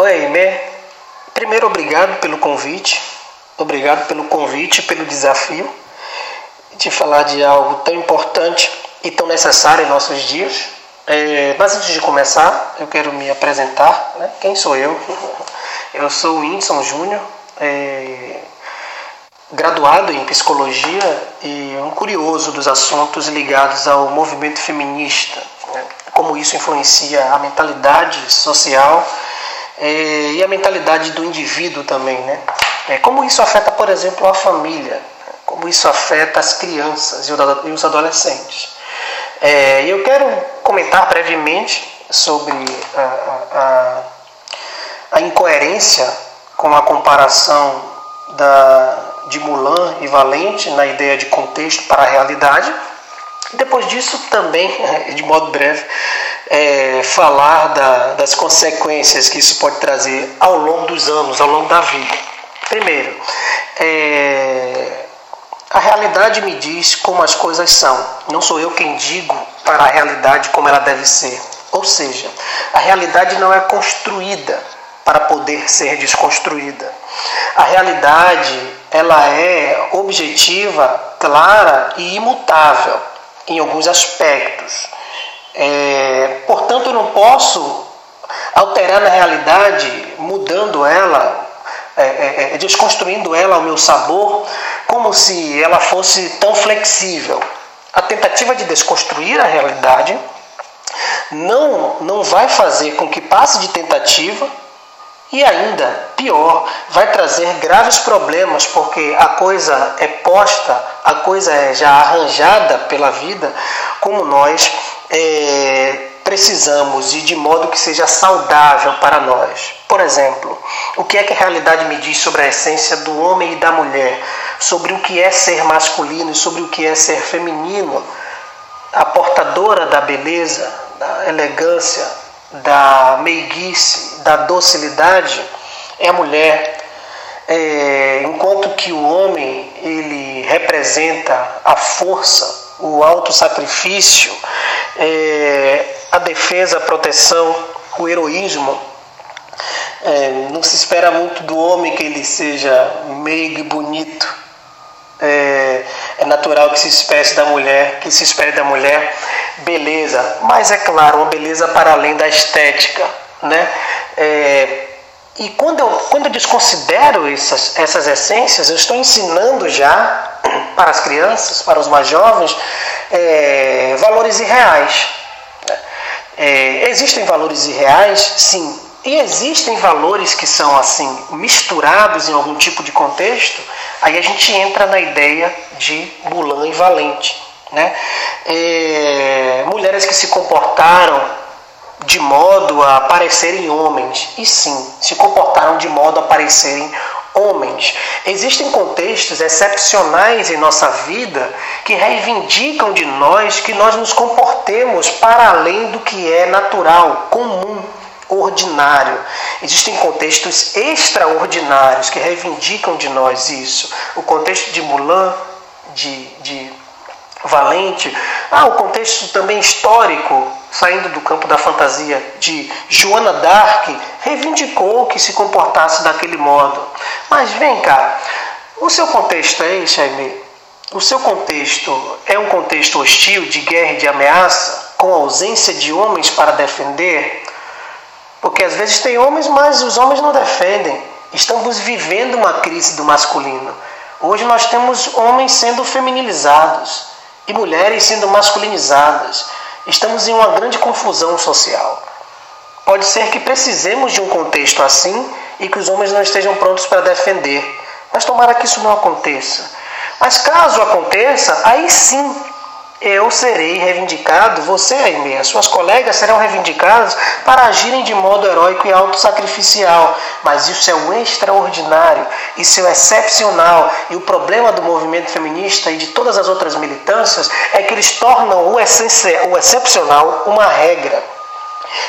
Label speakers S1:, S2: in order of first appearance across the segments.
S1: Oi, Aimee. Primeiro, obrigado pelo convite. Obrigado pelo convite, pelo desafio de falar de algo tão importante e tão necessário em nossos dias. É, mas antes de começar, eu quero me apresentar. Né? Quem sou eu? Eu sou o Whindersson Júnior, é, graduado em psicologia e um curioso dos assuntos ligados ao movimento feminista, né? como isso influencia a mentalidade social é, e a mentalidade do indivíduo também, né? É, como isso afeta, por exemplo, a família, como isso afeta as crianças e os adolescentes. É, eu quero comentar brevemente sobre a, a, a incoerência com a comparação da, de Mulan e Valente na ideia de contexto para a realidade. Depois disso, também, de modo breve, é, falar da, das consequências que isso pode trazer ao longo dos anos, ao longo da vida. Primeiro, é, a realidade me diz como as coisas são. Não sou eu quem digo para a realidade como ela deve ser. Ou seja, a realidade não é construída para poder ser desconstruída. A realidade, ela é objetiva, clara e imutável em alguns aspectos. É, portanto, eu não posso alterar na realidade, mudando ela, é, é, é, desconstruindo ela ao meu sabor, como se ela fosse tão flexível. A tentativa de desconstruir a realidade não, não vai fazer com que passe de tentativa e ainda pior, vai trazer graves problemas porque a coisa é posta, a coisa é já arranjada pela vida, como nós é, precisamos e de modo que seja saudável para nós. Por exemplo, o que é que a realidade me diz sobre a essência do homem e da mulher, sobre o que é ser masculino e sobre o que é ser feminino, a portadora da beleza, da elegância, da meiguice, da docilidade, é a mulher. É, enquanto que o homem ele representa a força, o autossacrifício, é, a defesa, a proteção, o heroísmo. É, não se espera muito do homem que ele seja meigo e bonito. É, é natural que se espere da mulher, que se espere da mulher beleza, mas é claro, uma beleza para além da estética, né? É, e quando eu, quando eu desconsidero essas, essas essências, eu estou ensinando já para as crianças, para os mais jovens, é, valores irreais. É, existem valores irreais, sim, e existem valores que são assim misturados em algum tipo de contexto. Aí a gente entra na ideia de Mulan e Valente, né? É, mulheres que se comportaram de modo a parecerem homens, e sim, se comportaram de modo a parecerem homens. Existem contextos excepcionais em nossa vida que reivindicam de nós que nós nos comportemos para além do que é natural, comum, ordinário. Existem contextos extraordinários que reivindicam de nós isso. O contexto de Mulan, de, de Valente, ah, o contexto também histórico, saindo do campo da fantasia, de Joana d'Arc, reivindicou que se comportasse daquele modo. Mas vem cá, o seu contexto é esse, Aimee? O seu contexto é um contexto hostil, de guerra e de ameaça, com ausência de homens para defender? Porque às vezes tem homens, mas os homens não defendem. Estamos vivendo uma crise do masculino. Hoje nós temos homens sendo feminilizados e mulheres sendo masculinizadas. Estamos em uma grande confusão social. Pode ser que precisemos de um contexto assim e que os homens não estejam prontos para defender. Mas tomara que isso não aconteça. Mas caso aconteça, aí sim eu serei reivindicado, você, Aimee, suas colegas serão reivindicadas para agirem de modo heróico e autossacrificial. Mas isso é o extraordinário, isso é o excepcional. E o problema do movimento feminista e de todas as outras militâncias é que eles tornam o excepcional uma regra.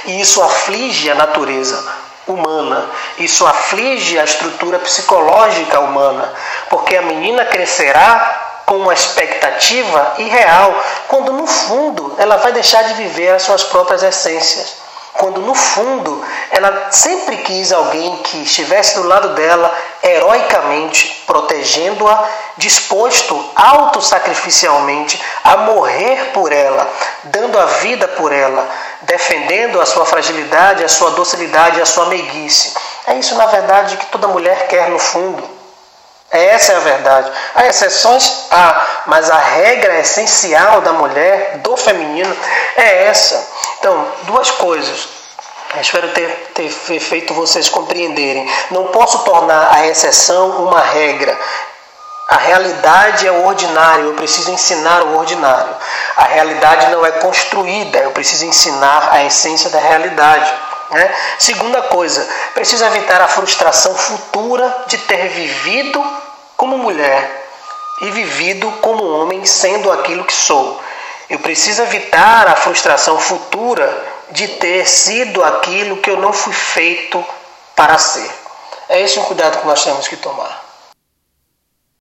S1: E isso aflige a natureza humana, isso aflige a estrutura psicológica humana, porque a menina crescerá com uma expectativa irreal, quando no fundo ela vai deixar de viver as suas próprias essências. quando no fundo ela sempre quis alguém que estivesse do lado dela heroicamente, protegendo-a, disposto autossacrificialmente a morrer por ela, dando a vida por ela, defendendo a sua fragilidade, a sua docilidade, a sua meiguice. É isso, na verdade, que toda mulher quer no fundo. Essa é a verdade. Há exceções, há, mas a regra essencial da mulher, do feminino, é essa. Então, duas coisas. Eu espero ter, ter feito vocês compreenderem. Não posso tornar a exceção uma regra. A realidade é o ordinário, eu preciso ensinar o ordinário. A realidade não é construída, eu preciso ensinar a essência da realidade. Né? Segunda coisa, preciso evitar a frustração futura de ter vivido como mulher e vivido como homem, sendo aquilo que sou. Eu preciso evitar a frustração futura de ter sido aquilo que eu não fui feito para ser. É esse o cuidado que nós temos que tomar.